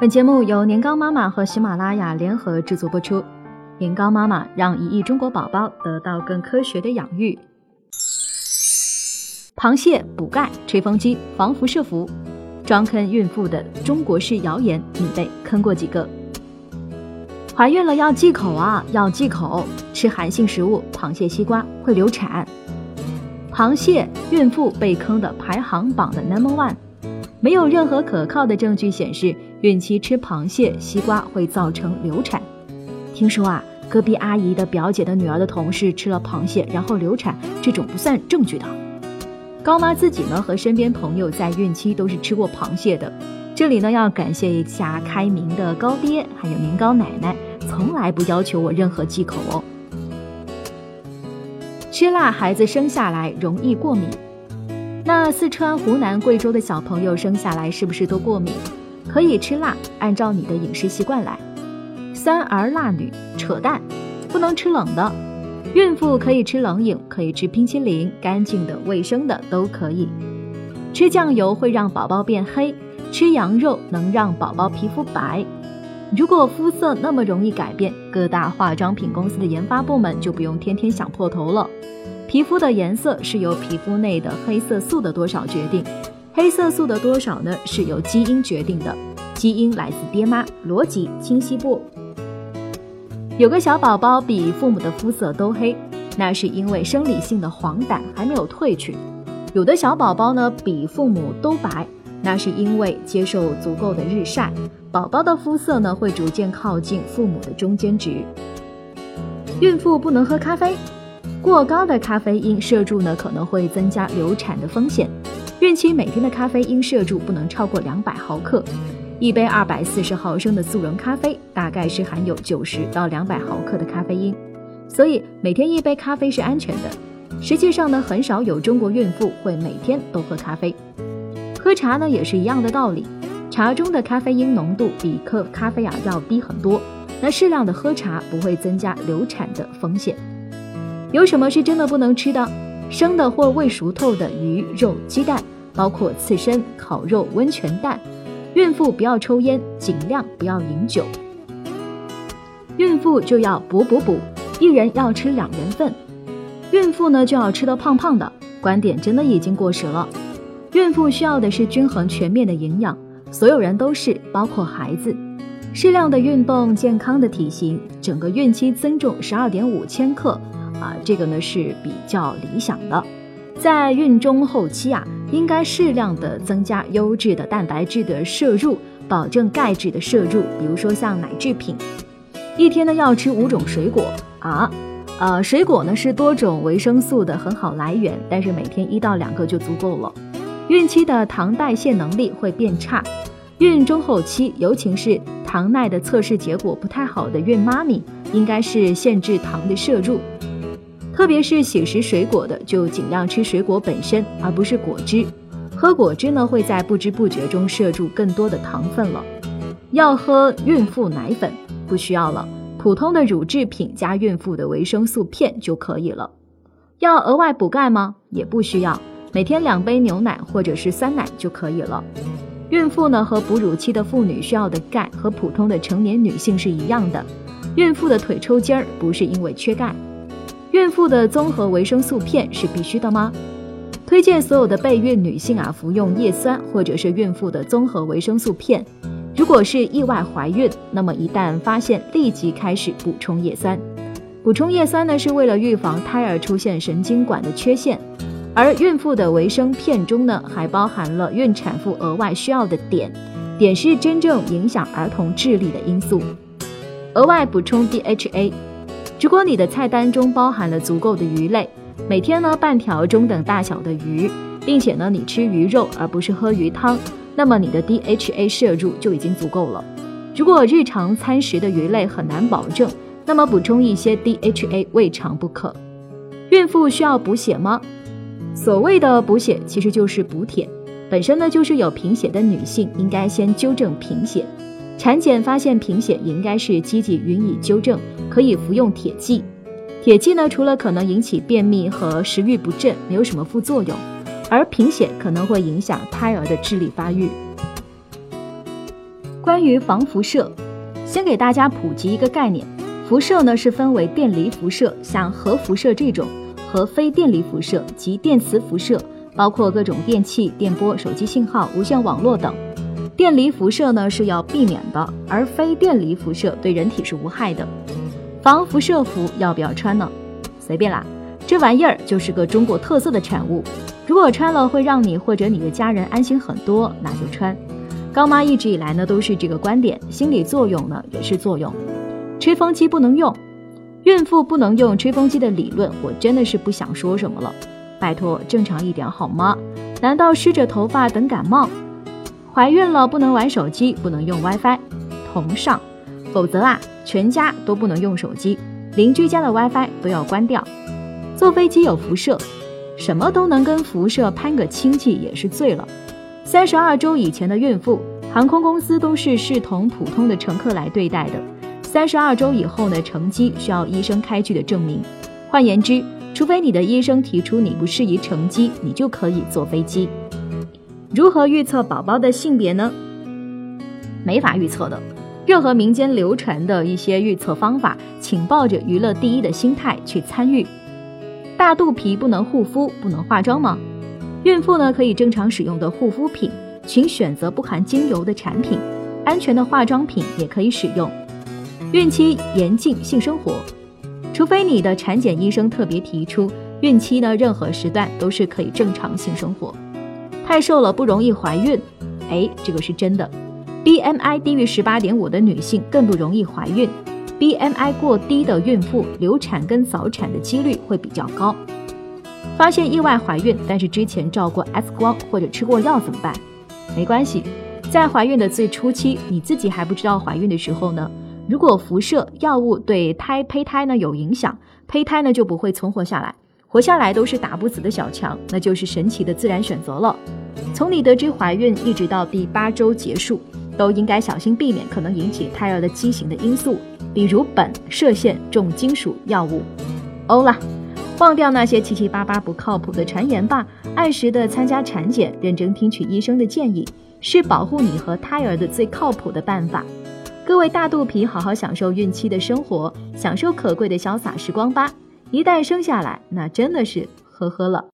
本节目由年糕妈妈和喜马拉雅联合制作播出。年糕妈妈让一亿中国宝宝得到更科学的养育。螃蟹补钙、吹风机、防辐射服，专坑孕妇的中国式谣言，你被坑过几个？怀孕了要忌口啊，要忌口，吃寒性食物，螃蟹、西瓜会流产。螃蟹孕妇被坑的排行榜的 number one，没有任何可靠的证据显示孕期吃螃蟹、西瓜会造成流产。听说啊，隔壁阿姨的表姐的女儿的同事吃了螃蟹然后流产，这种不算证据的。高妈自己呢和身边朋友在孕期都是吃过螃蟹的。这里呢要感谢一下开明的高爹还有年糕奶奶，从来不要求我任何忌口哦。吃辣孩子生下来容易过敏，那四川、湖南、贵州的小朋友生下来是不是都过敏？可以吃辣，按照你的饮食习惯来。三儿辣女扯淡，不能吃冷的。孕妇可以吃冷饮，可以吃冰淇淋，干净的、卫生的都可以。吃酱油会让宝宝变黑，吃羊肉能让宝宝皮肤白。如果肤色那么容易改变，各大化妆品公司的研发部门就不用天天想破头了。皮肤的颜色是由皮肤内的黑色素的多少决定，黑色素的多少呢是由基因决定的，基因来自爹妈，逻辑清晰不？有个小宝宝比父母的肤色都黑，那是因为生理性的黄疸还没有褪去；有的小宝宝呢比父母都白。那是因为接受足够的日晒，宝宝的肤色呢会逐渐靠近父母的中间值。孕妇不能喝咖啡，过高的咖啡因摄入呢可能会增加流产的风险。孕期每天的咖啡因摄入不能超过两百毫克，一杯二百四十毫升的速溶咖啡大概是含有九十到两百毫克的咖啡因，所以每天一杯咖啡是安全的。实际上呢，很少有中国孕妇会每天都喝咖啡。喝茶呢也是一样的道理，茶中的咖啡因浓度比喝咖啡啊要低很多。那适量的喝茶不会增加流产的风险。有什么是真的不能吃的？生的或未熟透的鱼肉、鸡蛋，包括刺身、烤肉、温泉蛋。孕妇不要抽烟，尽量不要饮酒。孕妇就要补补补，一人要吃两人份。孕妇呢就要吃得胖胖的，观点真的已经过时了。孕妇需要的是均衡全面的营养，所有人都是，包括孩子。适量的运动，健康的体型，整个孕期增重十二点五千克，啊，这个呢是比较理想的。在孕中后期啊，应该适量的增加优质的蛋白质的摄入，保证钙质的摄入，比如说像奶制品。一天呢要吃五种水果啊，呃，水果呢是多种维生素的很好来源，但是每天一到两个就足够了。孕期的糖代谢能力会变差，孕中后期，尤其是糖耐的测试结果不太好的孕妈咪，应该是限制糖的摄入，特别是喜食水果的，就尽量吃水果本身，而不是果汁。喝果汁呢，会在不知不觉中摄入更多的糖分了。要喝孕妇奶粉不需要了，普通的乳制品加孕妇的维生素片就可以了。要额外补钙吗？也不需要。每天两杯牛奶或者是酸奶就可以了。孕妇呢和哺乳期的妇女需要的钙和普通的成年女性是一样的。孕妇的腿抽筋儿不是因为缺钙。孕妇的综合维生素片是必须的吗？推荐所有的备孕女性啊服用叶酸或者是孕妇的综合维生素片。如果是意外怀孕，那么一旦发现立即开始补充叶酸。补充叶酸呢是为了预防胎儿出现神经管的缺陷。而孕妇的维生片中呢，还包含了孕产妇额外需要的碘，碘是真正影响儿童智力的因素。额外补充 DHA，如果你的菜单中包含了足够的鱼类，每天呢半条中等大小的鱼，并且呢你吃鱼肉而不是喝鱼汤，那么你的 DHA 摄入就已经足够了。如果日常餐食的鱼类很难保证，那么补充一些 DHA 未尝不可。孕妇需要补血吗？所谓的补血其实就是补铁，本身呢就是有贫血的女性应该先纠正贫血，产检发现贫血也应该是积极予以纠正，可以服用铁剂。铁剂呢除了可能引起便秘和食欲不振，没有什么副作用，而贫血可能会影响胎儿的智力发育。关于防辐射，先给大家普及一个概念：辐射呢是分为电离辐射，像核辐射这种，和非电离辐射及电磁辐射，包括各种电器、电波、手机信号、无线网络等。电离辐射呢是要避免的，而非电离辐射对人体是无害的。防辐射服要不要穿呢？随便啦，这玩意儿就是个中国特色的产物。如果穿了会让你或者你的家人安心很多，那就穿。高妈一直以来呢都是这个观点，心理作用呢也是作用。吹风机不能用，孕妇不能用吹风机的理论，我真的是不想说什么了。拜托，正常一点好吗？难道湿着头发等感冒？怀孕了不能玩手机，不能用 WiFi，同上。否则啊，全家都不能用手机，邻居家的 WiFi 都要关掉。坐飞机有辐射，什么都能跟辐射攀个亲戚也是醉了。三十二周以前的孕妇，航空公司都是视同普通的乘客来对待的。三十二周以后呢，乘机需要医生开具的证明。换言之，除非你的医生提出你不适宜乘机，你就可以坐飞机。如何预测宝宝的性别呢？没法预测的。任何民间流传的一些预测方法，请抱着娱乐第一的心态去参与。大肚皮不能护肤，不能化妆吗？孕妇呢可以正常使用的护肤品，请选择不含精油的产品，安全的化妆品也可以使用。孕期严禁性生活，除非你的产检医生特别提出，孕期呢任何时段都是可以正常性生活。太瘦了不容易怀孕，哎，这个是真的。BMI 低于十八点五的女性更不容易怀孕，BMI 过低的孕妇流产跟早产的几率会比较高。发现意外怀孕，但是之前照过 X 光或者吃过药怎么办？没关系，在怀孕的最初期，你自己还不知道怀孕的时候呢，如果辐射药物对胎胚胎呢有影响，胚胎呢就不会存活下来，活下来都是打不死的小强，那就是神奇的自然选择了。从你得知怀孕一直到第八周结束，都应该小心避免可能引起胎儿的畸形的因素，比如苯、射线、重金属药物。欧了。忘掉那些七七八八不靠谱的传言吧，按时的参加产检，认真听取医生的建议，是保护你和胎儿的最靠谱的办法。各位大肚皮，好好享受孕期的生活，享受可贵的潇洒时光吧。一旦生下来，那真的是呵呵了。